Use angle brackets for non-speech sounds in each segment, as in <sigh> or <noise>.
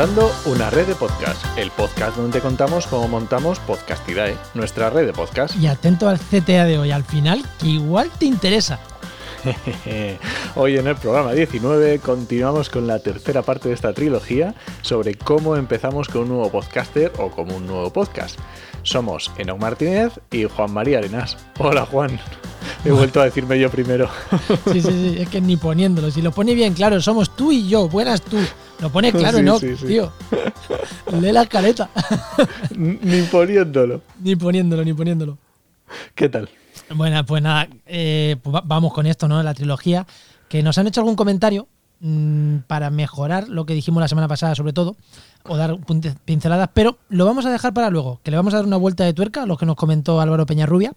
Montando una red de podcast, el podcast donde te contamos cómo montamos Podcastidae, nuestra red de podcast. Y atento al CTA de hoy, al final, que igual te interesa. <laughs> Hoy en el programa 19 continuamos con la tercera parte de esta trilogía sobre cómo empezamos con un nuevo podcaster o como un nuevo podcast. Somos Enoch Martínez y Juan María Arenas. Hola Juan. He vuelto a decirme yo primero. <laughs> Sí, sí, sí, es que ni poniéndolo. Si lo pone bien claro, somos tú y yo, buenas tú. Lo pone <laughs> claro, Sí, ¿no? sí, sí. Tío. Lee la escaleta. <laughs> Ni poniéndolo. ni poniéndolo, ni poniéndolo. ¿Qué tal? Bueno, pues nada, eh, pues va- vamos con esto, ¿no? La trilogía. Que nos han hecho algún comentario mm, para mejorar lo que dijimos la semana pasada, sobre todo, o dar pinceladas, pero lo vamos a dejar para luego, que le vamos a dar una vuelta de tuerca a lo que nos comentó Álvaro Peñarrubia.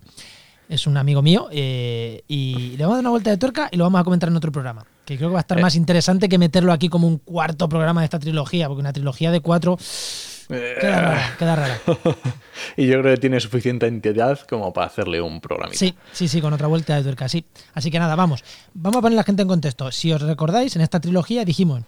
Es un amigo mío, eh, y le vamos a dar una vuelta de tuerca y lo vamos a comentar en otro programa. Que creo que va a estar Eh. más interesante que meterlo aquí como un cuarto programa de esta trilogía, porque una trilogía de cuatro Eh, queda rara, queda <laughs> rara. Y yo creo que tiene suficiente entidad como para hacerle un programa. Sí, sí, sí, con otra vuelta de tuerca, sí. Así que nada, vamos. Vamos a poner a la gente en contexto. Si os recordáis, en esta trilogía dijimos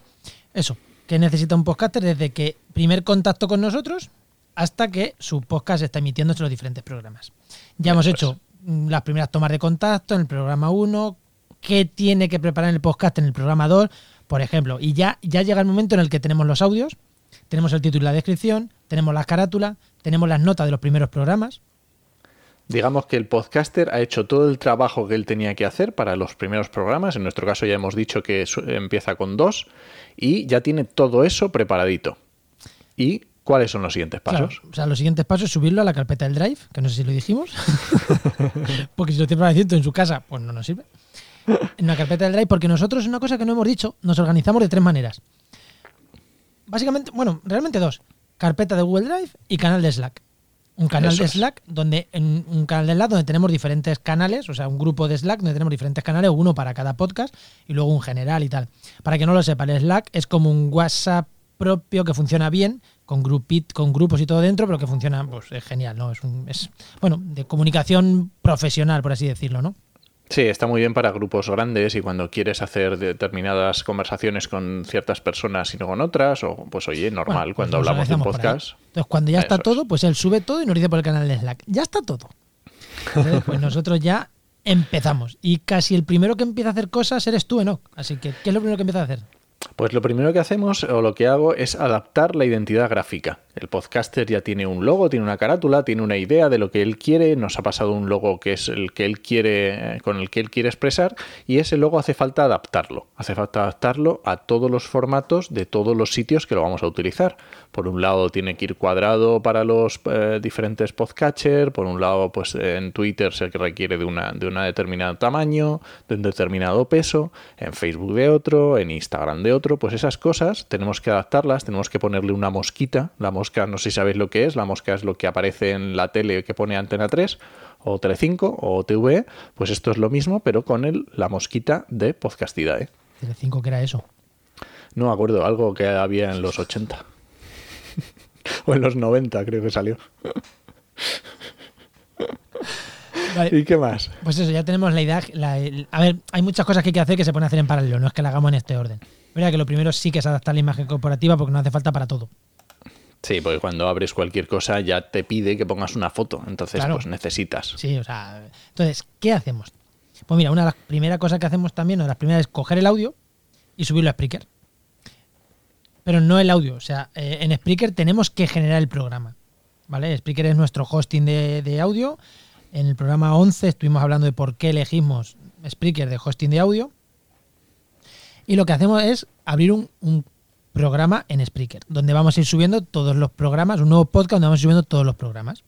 eso, que necesita un podcaster desde que primer contacto con nosotros hasta que su podcast está emitiéndose en los diferentes programas. Ya hemos Eso hecho mm, las primeras tomas de contacto en el programa 1, qué tiene que preparar el podcast en el programa 2, por ejemplo. Y ya, ya llega el momento en el que tenemos los audios, tenemos el título y la descripción, tenemos la carátula, tenemos las notas de los primeros programas. Digamos que el podcaster ha hecho todo el trabajo que él tenía que hacer para los primeros programas. En nuestro caso ya hemos dicho que empieza con dos y ya tiene todo eso preparadito. ¿Y cuáles son los siguientes Claro, pasos? o sea, los siguientes pasos es subirlo a la carpeta del Drive, que no sé si lo dijimos. <laughs> <laughs> porque si lo tiene preparado en su casa, pues no nos sirve. En una carpeta del Drive, porque nosotros, es una cosa que no hemos dicho, nos organizamos de tres maneras. Básicamente, bueno, realmente dos. Carpeta de Google Drive y canal de Slack. Un canal Eso de es. Slack, donde en un canal de Slack donde tenemos diferentes canales, o sea, un grupo de Slack donde tenemos diferentes canales, uno para cada podcast y luego un general y tal. Para que no lo sepa, el Slack es como un WhatsApp propio que funciona bien, con grupit, con grupos y todo dentro, pero que funciona, pues es genial, ¿no? Es un, es, bueno, de comunicación profesional, por así decirlo, ¿no? Sí, está muy bien para grupos grandes y cuando quieres hacer determinadas conversaciones con ciertas personas y no con otras, o pues oye, normal, Bueno, pues cuando hablamos de un podcast. Entonces, cuando ya está todo, pues él sube todo y nos dice por el canal de Slack. Ya está todo. Entonces, pues nosotros ya empezamos. Y casi el primero que empieza a hacer cosas eres tú, Enoch. Así que, ¿qué es lo primero que empieza a hacer? Pues lo primero que hacemos o lo que hago es adaptar la identidad gráfica. El podcaster ya tiene un logo, tiene una carátula, tiene una idea de lo que él quiere, nos ha pasado un logo que es el que él quiere, eh, con el que él quiere expresar, y ese logo hace falta adaptarlo. Hace falta adaptarlo a todos los formatos de todos los sitios que lo vamos a utilizar. Por un lado tiene que ir cuadrado para los eh, diferentes podcatchers, por un lado, pues en Twitter se requiere de una, de un determinado tamaño, de un determinado peso, en Facebook de otro, en Instagram de otro, pues esas cosas tenemos que adaptarlas, tenemos que ponerle una mosquita. La mosca, no sé si sabéis lo que es, la mosca es lo que aparece en la tele que pone Antena 3 o Telecinco o TV, pues esto es lo mismo, pero con el, la mosquita de Podcastidae. Telecinco, que era eso? No me acuerdo, algo que había en los 80. <laughs> o en los 90 creo que salió. Vale, ¿Y qué más? pues eso, ya tenemos la idea. la- el- a ver, hay muchas cosas que hay que hacer que se pueden hacer en paralelo, no es que la hagamos en este orden. Mira que lo primero sí que es adaptar la imagen corporativa porque no hace falta para todo. Sí, porque cuando abres cualquier cosa ya te pide que pongas una foto, entonces Claro. pues necesitas. Sí, o sea. Entonces, ¿qué hacemos? Pues mira, una de las primeras cosas que hacemos también, una de las primeras es coger el audio y subirlo a Spreaker. Pero no el audio, o sea, eh, en Spreaker tenemos que generar el programa. ¿Vale? Spreaker es nuestro hosting de, de audio. En el programa 11 estuvimos hablando de por qué elegimos Spreaker de hosting de audio. Y lo que hacemos es abrir un, un programa en Spreaker, donde vamos a ir subiendo todos los programas, un nuevo podcast donde vamos a ir subiendo todos los programas.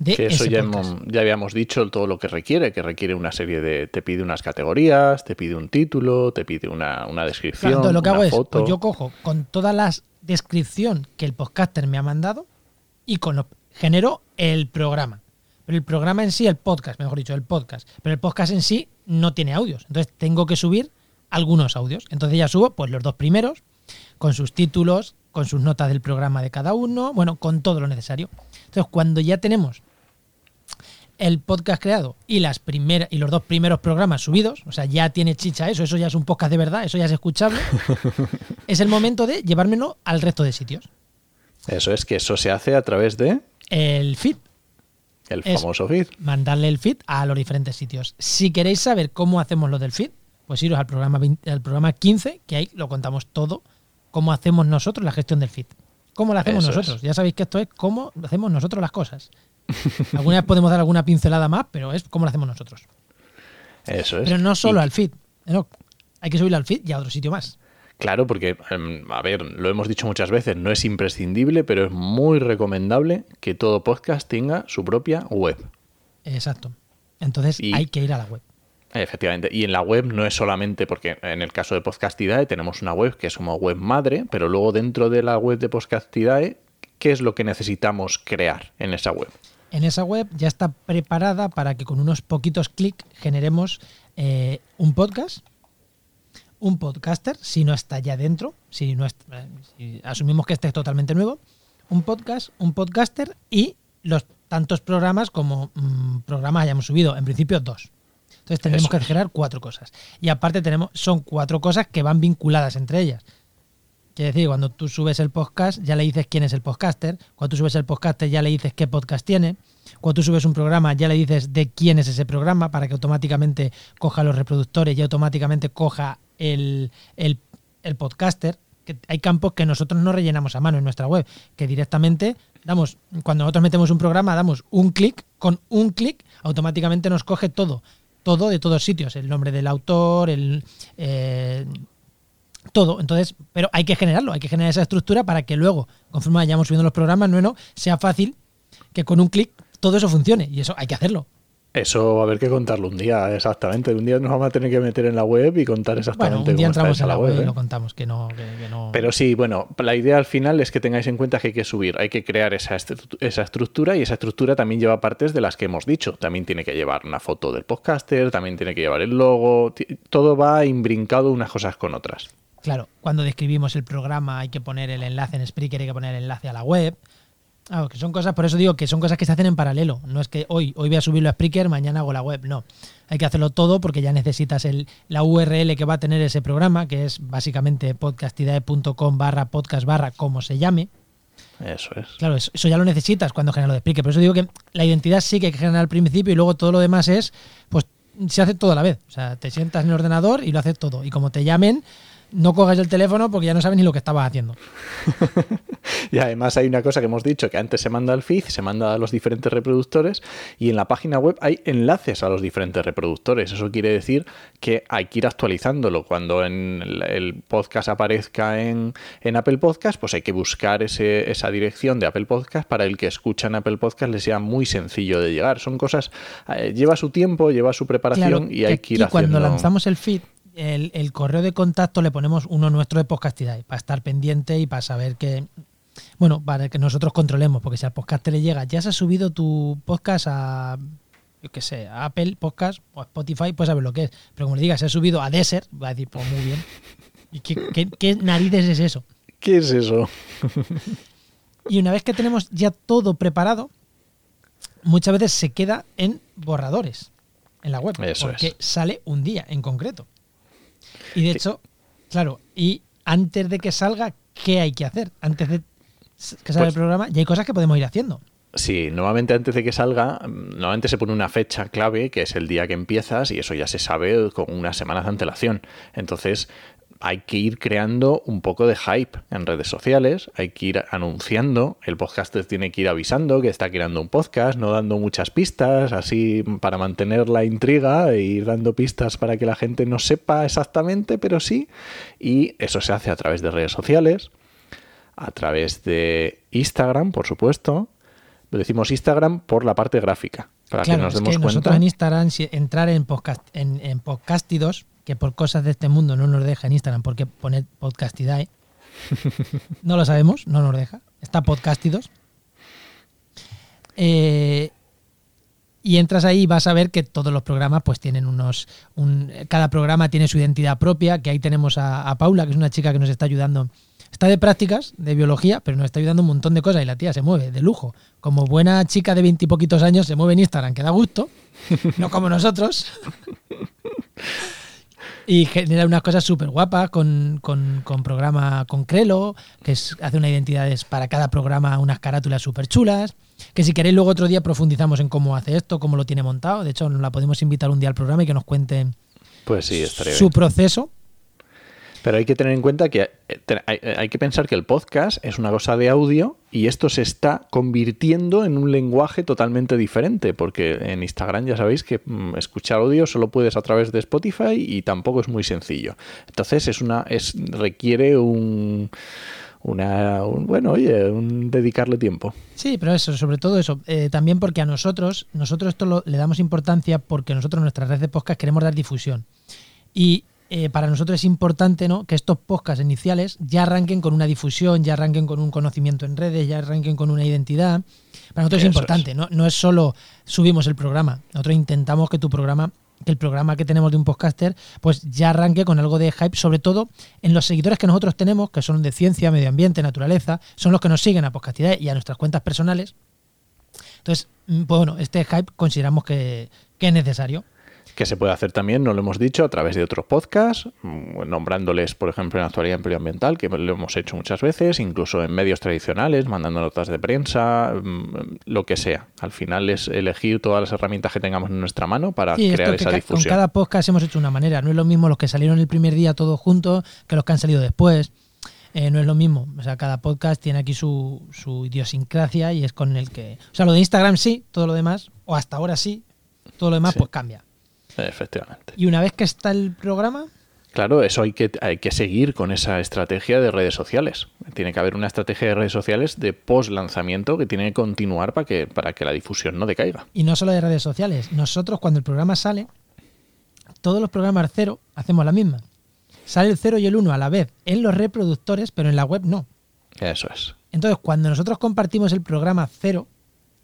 de Que eso ya, hemos- ya habíamos dicho todo lo que requiere, que requiere una serie de... Te pide unas categorías, te pide un título, te pide una, una descripción, Claro, lo que una hago es, pues yo cojo con toda la descripción que el podcaster me ha mandado y con lo, genero el programa. Pero el programa en sí, el podcast, mejor dicho, el podcast. Pero el podcast en sí no tiene audios. Entonces tengo que subir algunos audios. Entonces ya subo pues los dos primeros, con sus títulos, con sus notas del programa de cada uno, bueno, con todo lo necesario. Entonces cuando ya tenemos el podcast creado y las primeras y los dos primeros programas subidos, o sea, ya tiene chicha eso, eso ya es un podcast de verdad, eso ya es escuchable. <laughs> es el momento de llevármelo al resto de sitios. Eso es que eso se hace a través de El feed, el Es- famoso feed. mandarle el feed a los diferentes sitios. Si queréis saber cómo hacemos lo del feed, pues iros al programa 20 al programa 15, que ahí lo contamos todo, cómo hacemos nosotros la gestión del feed. ¿Cómo la hacemos Eso nosotros? es. Ya sabéis que esto es cómo hacemos nosotros las cosas. <laughs> Alguna vez podemos dar alguna pincelada más, pero es cómo lo hacemos nosotros. Eso es. Pero no solo Y- al feed. No, hay que subirlo al feed y a otro sitio más. Claro, porque, em, a ver, lo hemos dicho muchas veces, no es imprescindible, pero es muy recomendable que todo podcast tenga su propia web. Exacto. Entonces Y- hay que ir a la web. Efectivamente. Y en la web no es solamente porque en el caso de Podcastidae tenemos una web que es como web madre, pero luego dentro de la web de Podcastidae, ¿qué es lo que necesitamos crear en esa web? En esa web ya está preparada para que con unos poquitos clics generemos eh, un podcast, un podcaster, si no está ya dentro, si, no es- eh, si asumimos que este es totalmente nuevo, un podcast, un podcaster y los tantos programas como mm, programas hayamos subido, en principio dos. Entonces tendremos Eso que generar cuatro cosas. Y aparte tenemos, son cuatro cosas que van vinculadas entre ellas. Quiere decir, cuando tú subes el podcast, ya le dices quién es el podcaster. Cuando tú subes el podcaster, ya le dices qué podcast tiene. Cuando tú subes un programa, ya le dices de quién es ese programa para que automáticamente coja los reproductores y automáticamente coja el, el- el podcaster. Que hay campos que nosotros no rellenamos a mano en nuestra web, que directamente damos, cuando nosotros metemos un programa, damos un clic, con un clic automáticamente nos coge todo, todo de todos sitios, el nombre del autor, el, eh, todo. Entonces, pero hay que generarlo, hay que generar esa estructura para que luego, conforme vayamos subiendo los programas, no, no, sea fácil que con un clic todo eso funcione. Y eso hay que hacerlo. Eso va a haber que contarlo un día, exactamente. Un día nos vamos a tener que meter en la web y contar exactamente Bueno, un día cómo entramos en la web y ¿eh? lo contamos, que no, que, que no. Pero sí, bueno, la idea al final es que tengáis en cuenta que hay que subir, hay que crear esa, esa estructura y esa estructura también lleva partes de las que hemos dicho. También tiene que llevar una foto del podcaster, también tiene que llevar el logo, todo va imbrincado unas cosas con otras. Claro, cuando describimos el programa hay que poner el enlace en Spreaker, hay que poner el enlace a la web. Claro, que son cosas, por eso digo que son cosas que se hacen en paralelo. No es que hoy, hoy voy a subirlo a Spreaker, mañana hago la web. No. Hay que hacerlo todo porque ya necesitas el, la URL que va a tener ese programa, que es básicamente podcastidae.com barra podcast barra como se llame. Eso es. Claro, eso, eso ya lo necesitas cuando generas lo de Spreaker. Por eso digo que la identidad sí que hay que generar al principio y luego todo lo demás es, pues se hace todo a la vez. O sea, te sientas en el ordenador y lo haces todo. Y como te llamen, no coges el teléfono porque ya no sabes ni lo que estabas haciendo. <laughs> Y además hay una cosa que hemos dicho, que antes se manda al feed, se manda a los diferentes reproductores y en la página web hay enlaces a los diferentes reproductores. Eso quiere decir que hay que ir actualizándolo. Cuando en el- podcast aparezca en, en Apple Podcast, pues hay que buscar ese- esa dirección de Apple Podcast para el que escucha en Apple Podcast le sea muy sencillo de llegar. Son cosas, eh, lleva su tiempo, lleva su preparación y hay que ir aquí cuando haciendo... lanzamos el feed, el, el correo de contacto le ponemos uno nuestro de Podcastidae para estar pendiente y para saber que, bueno, para que nosotros controlemos, porque si al podcast le llega, ya se ha subido tu podcast a, yo qué sé, a Apple Podcast o a Spotify, pues saber lo que es. Pero como le digas, se ha subido a Desert, va a decir, pues muy bien. ¿Y qué, qué- qué narices es eso? ¿Qué es eso? Y una vez que tenemos ya todo preparado, muchas veces se queda en borradores en la web. Eso porque es. sale un día en concreto. Y de hecho, claro, y antes de que salga, ¿qué hay que hacer? Antes de que salga Pues- el programa, ya hay cosas que podemos ir haciendo. Sí, normalmente antes de que salga, normalmente se pone una fecha clave, que es el día que empiezas, y eso ya se sabe con unas semanas de antelación. Entonces, hay que ir creando un poco de hype en redes sociales, hay que ir anunciando, el podcaster tiene que ir avisando que está creando un podcast, no dando muchas pistas, así para mantener la intriga e ir dando pistas para que la gente no sepa exactamente, pero sí, y eso se hace a través de redes sociales, a través de Instagram, por supuesto, Decimos Instagram por la parte gráfica, para claro, que nos es demos que cuenta. nosotros en Instagram, si entrar en, podcast, en, en Podcastidos, que por cosas de este mundo no nos deja en Instagram porque poner Podcastidae, <laughs> no lo sabemos, no nos deja. Está Podcastidos. Eh, y entras ahí y vas a ver que todos los programas pues tienen unos un- cada programa tiene su identidad propia que ahí tenemos a, a Paula que es una chica que nos está ayudando. Está de prácticas de biología pero nos está ayudando un montón de cosas y la tía se mueve de lujo. Como buena chica de veintipoquitos años se mueve en Instagram que da gusto no como nosotros <laughs> y genera unas cosas súper guapas con, con, con programa con Crelo, que es, hace unas identidades para cada programa, unas carátulas súper chulas. Que si queréis, luego otro día profundizamos en cómo hace esto, cómo lo tiene montado. De hecho, nos la podemos invitar un día al programa y que nos cuente Pues sí, su bien. proceso. Pero hay que tener en cuenta que eh, te- hay, que pensar que el podcast es una cosa de audio y esto se está convirtiendo en un lenguaje totalmente diferente, porque en Instagram ya sabéis que mm, escuchar audio solo puedes a través de Spotify y tampoco es muy sencillo. Entonces es una es requiere un una un- bueno, oye, un dedicarle tiempo. Sí, pero eso, sobre todo eso. Eh, también porque a nosotros, nosotros esto lo- le damos importancia porque nosotros en nuestra red de podcast queremos dar difusión. Y eh, para nosotros es importante ¿no? que estos podcasts iniciales ya arranquen con una difusión, ya arranquen con un conocimiento en redes, ya arranquen con una identidad. Para nosotros es importante, ¿no? no es solo subimos el programa. Nosotros intentamos que tu programa, que el programa que tenemos de un podcaster, pues ya arranque con algo de hype, sobre todo en los seguidores que nosotros tenemos, que son de ciencia, medio ambiente, naturaleza, son los que nos siguen a Podcastidad y a nuestras cuentas personales. Entonces, mm, pues bueno, este hype consideramos que, que es necesario. Que se puede hacer también, no lo hemos dicho, a través de otros podcasts, mm, nombrándoles, por ejemplo, en actualidad medioambiental, que lo hemos hecho muchas veces, incluso en medios tradicionales, mandando notas de prensa, mm, lo que sea. Al final es elegir todas las herramientas que tengamos en nuestra mano para Sí, crear esa ca- con difusión. cada podcast hemos hecho una manera. No es lo mismo los que salieron el primer día todos juntos que los que han salido después. Eh, no es lo mismo. O sea, cada podcast tiene aquí su, su idiosincrasia y es con el que. O sea, lo de Instagram sí, todo lo demás, o hasta ahora sí, todo lo demás Sí. pues cambia. Efectivamente. Y una vez que está el programa, Claro, eso hay que, hay que seguir con esa estrategia de redes sociales. Tiene que haber una estrategia de redes sociales de post lanzamiento que tiene que continuar para que, para que la difusión no decaiga. y no solo de redes sociales, nosotros cuando el programa sale, todos los programas cero hacemos la misma. Sale el 0 y el 1 a la vez en los reproductores, pero en la web no. Eso es. Entonces, cuando nosotros compartimos el programa 0,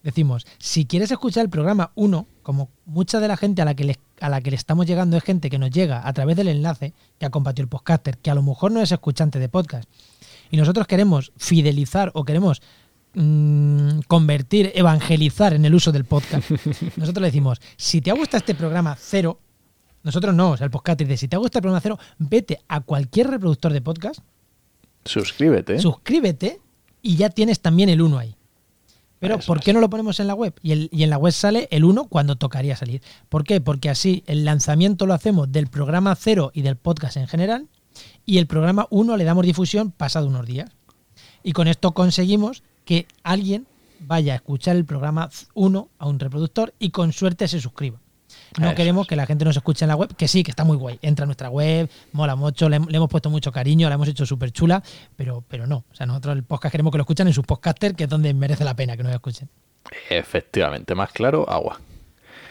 decimos, si quieres escuchar el programa 1, como mucha de la gente a la, que le, a la que le estamos llegando es gente que nos llega a través del enlace que ha compartido el podcaster, que a lo mejor no es escuchante de podcast, y nosotros queremos fidelizar o queremos mm, convertir, evangelizar en el uso del podcast, <laughs> nosotros le decimos, si te ha gustado este programa 0, nosotros no, o sea, el podcast dice, si te ha gustado el programa 0, vete a cualquier reproductor de podcast, Suscríbete. suscríbete y ya tienes también el 1 ahí. Pero Eso ¿por es. qué no lo ponemos en la web? Y, el- y en la web sale el 1 cuando tocaría salir. ¿Por qué? Porque así el lanzamiento lo hacemos del programa 0 y del podcast en general y el programa 1 le damos difusión pasado unos días. Y con esto conseguimos que alguien vaya a escuchar el programa 1 a un reproductor y con suerte se suscriba. No Eso queremos es. que la gente nos escuche en la web, que sí, que está muy guay. Entra a nuestra web, mola mucho, le, le hemos puesto mucho cariño, la hemos hecho súper chula, pero, pero no. O sea, nosotros el podcast queremos que lo escuchen en sus podcasters, que es donde merece la pena que nos escuchen. Efectivamente, más claro, agua.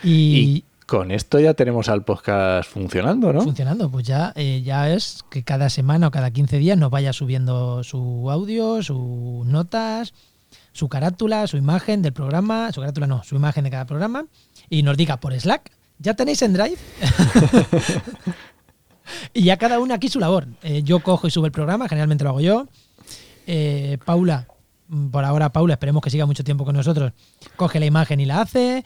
Y, Y con esto ya tenemos al podcast funcionando, ¿no? funcionando, pues ya, eh, ya es que cada semana o cada 15 días nos vaya subiendo su audio, sus notas, su carátula, su imagen del programa, su carátula no, su imagen de cada programa, y nos diga por Slack, ¿ya tenéis en Drive? <laughs> y ya cada uno aquí su labor. Eh, yo cojo y subo el programa, generalmente lo hago yo. Eh, Paula, mm, por ahora Paula, esperemos que siga mucho tiempo con nosotros, coge la imagen y la hace.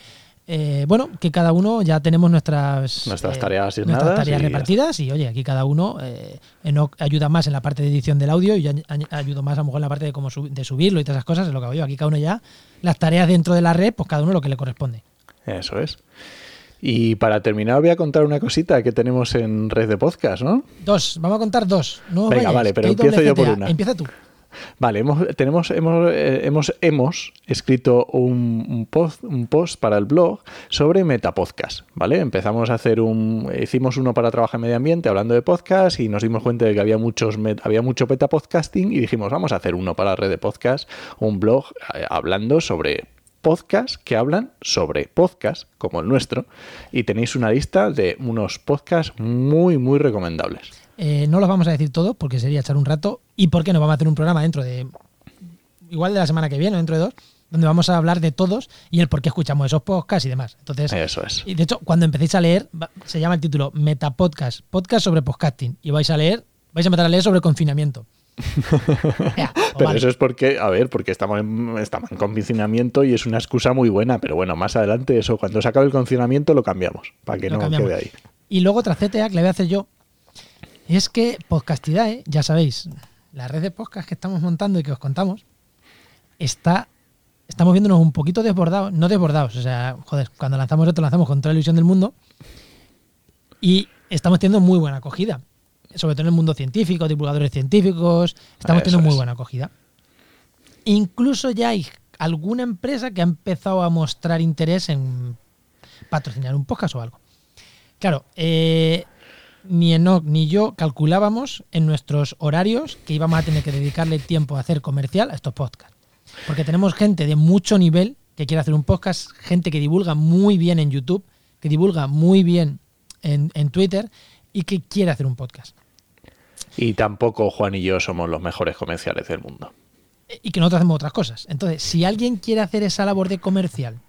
Eh, bueno, que cada uno ya tenemos nuestras, Nuestras eh, tareas nuestras tareas y repartidas y oye, aquí cada uno eh, Enoch ayuda más en la parte de edición del audio y yo ayudo más a lo mejor en la parte de cómo sub- de subirlo y todas esas cosas, es lo que hago yo. Aquí cada uno ya, las tareas dentro de la red, pues cada uno lo que le corresponde. Eso es. Y para terminar voy a contar una cosita que tenemos en red de podcast, ¿no? Dos, vamos a contar dos. No Venga, vale, pero empiezo yo por una. Empieza tú. Vale, hemos, tenemos, hemos, eh, hemos, hemos escrito un, un post, un post para el blog sobre Metapodcast, ¿vale? Empezamos a hacer un... Hicimos uno para trabajar en medio ambiente hablando de podcast y nos dimos cuenta de que había, muchos, había mucho metapodcasting y dijimos, vamos a hacer uno para la red de podcast, un blog eh, hablando sobre podcasts que hablan sobre podcasts como el nuestro y tenéis una lista de unos podcasts muy, muy recomendables. Eh, no los vamos a decir todos porque sería echar un rato. ¿Y por qué no vamos a hacer un programa dentro de. Igual de la semana que viene o dentro de dos? Donde vamos a hablar de todos y el por qué escuchamos esos podcasts y demás. Entonces, Eso es. y de hecho, cuando empecéis a leer, se llama el título Metapodcast, podcast sobre podcasting. Y vais a leer, vais a empezar a leer sobre confinamiento. <laughs> Ya, Pero vale. eso es porque, a ver, porque estamos en, estamos en confinamiento y es una excusa muy buena. Pero bueno, más adelante, eso, cuando se acabe el confinamiento, lo cambiamos. Para que Lo no cambiamos. quede ahí. Y luego otra CTA que le voy a hacer yo. Es que Podcastidae, ya sabéis, la red de podcast que estamos montando y que os contamos, está. Estamos viéndonos un poquito desbordados, no desbordados, o sea, joder, cuando lanzamos esto, lanzamos con toda la ilusión del mundo y estamos teniendo muy buena acogida, sobre todo en el mundo científico, divulgadores científicos, estamos teniendo muy es. buena acogida. Incluso ya hay alguna empresa que ha empezado a mostrar interés en patrocinar un podcast o algo. Claro, eh, ni Enoch ni yo calculábamos en nuestros horarios que íbamos a tener que dedicarle tiempo a hacer comercial a estos podcasts. Porque tenemos gente de mucho nivel que quiere hacer un podcast, gente que divulga muy bien en YouTube, que divulga muy bien en, en Twitter y que quiere hacer un podcast. Y tampoco Juan y yo somos los mejores comerciales del mundo. y que nosotros hacemos otras cosas. Entonces, si alguien quiere hacer esa labor de comercial,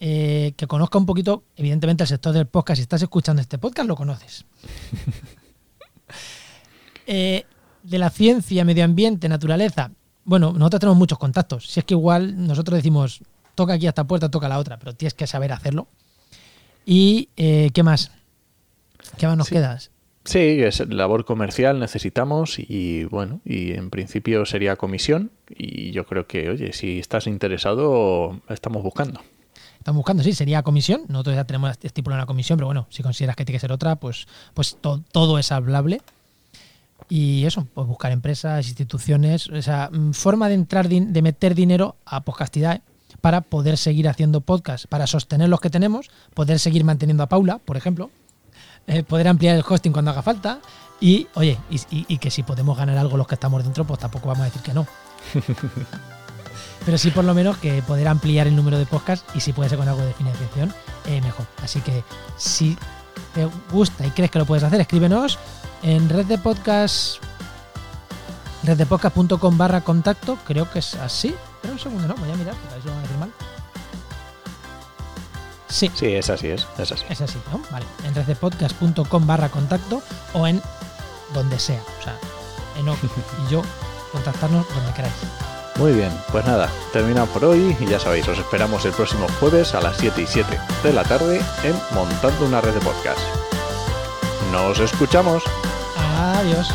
eh, que conozca un poquito, evidentemente, el sector del podcast, si estás escuchando este podcast, lo conoces. <laughs> Eh, de la ciencia, medio ambiente, naturaleza, bueno, nosotros tenemos muchos contactos. Si es que igual nosotros decimos, toca aquí a esta puerta, toca a la otra, pero tienes que saber hacerlo. ¿Y eh, qué más? ¿Qué más nos Sí. queda? Sí, es labor comercial necesitamos y bueno, y en principio sería comisión y yo creo que, oye, si estás interesado, estamos buscando. Estamos buscando, sí, sería comisión. Nosotros ya tenemos estipulada una comisión, pero bueno, si consideras que tiene que ser otra, pues, pues to- todo es hablable. Y eso, pues buscar empresas, instituciones, o sea, mm, forma de entrar, de meter dinero a Podcastidae para poder seguir haciendo podcast, para sostener los que tenemos, poder seguir manteniendo a Paula, por ejemplo, eh, poder ampliar el hosting cuando haga falta y, oye, y- y que si podemos ganar algo los que estamos dentro, pues tampoco vamos a decir que no. <laughs> Pero sí por lo menos que poder ampliar el número de podcasts y si puede ser con algo de financiación, eh, mejor. Así que si te gusta y crees que lo puedes hacer, escríbenos en red de podcast reddepodcast.com barra contacto, creo que es así. Pero un segundo, no, voy a mirar, porque si lo van a decir mal. Sí, Sí, es así, es, es así. es así, ¿no? Vale. En reddepodcast.com barra contacto o en donde sea. O sea, en <laughs> y yo, contactarnos donde queráis. Muy bien, pues nada, terminamos por hoy y ya sabéis, os esperamos el próximo jueves a las 7 y 7 de la tarde en Montando una red de podcast. Nos escuchamos. Adiós.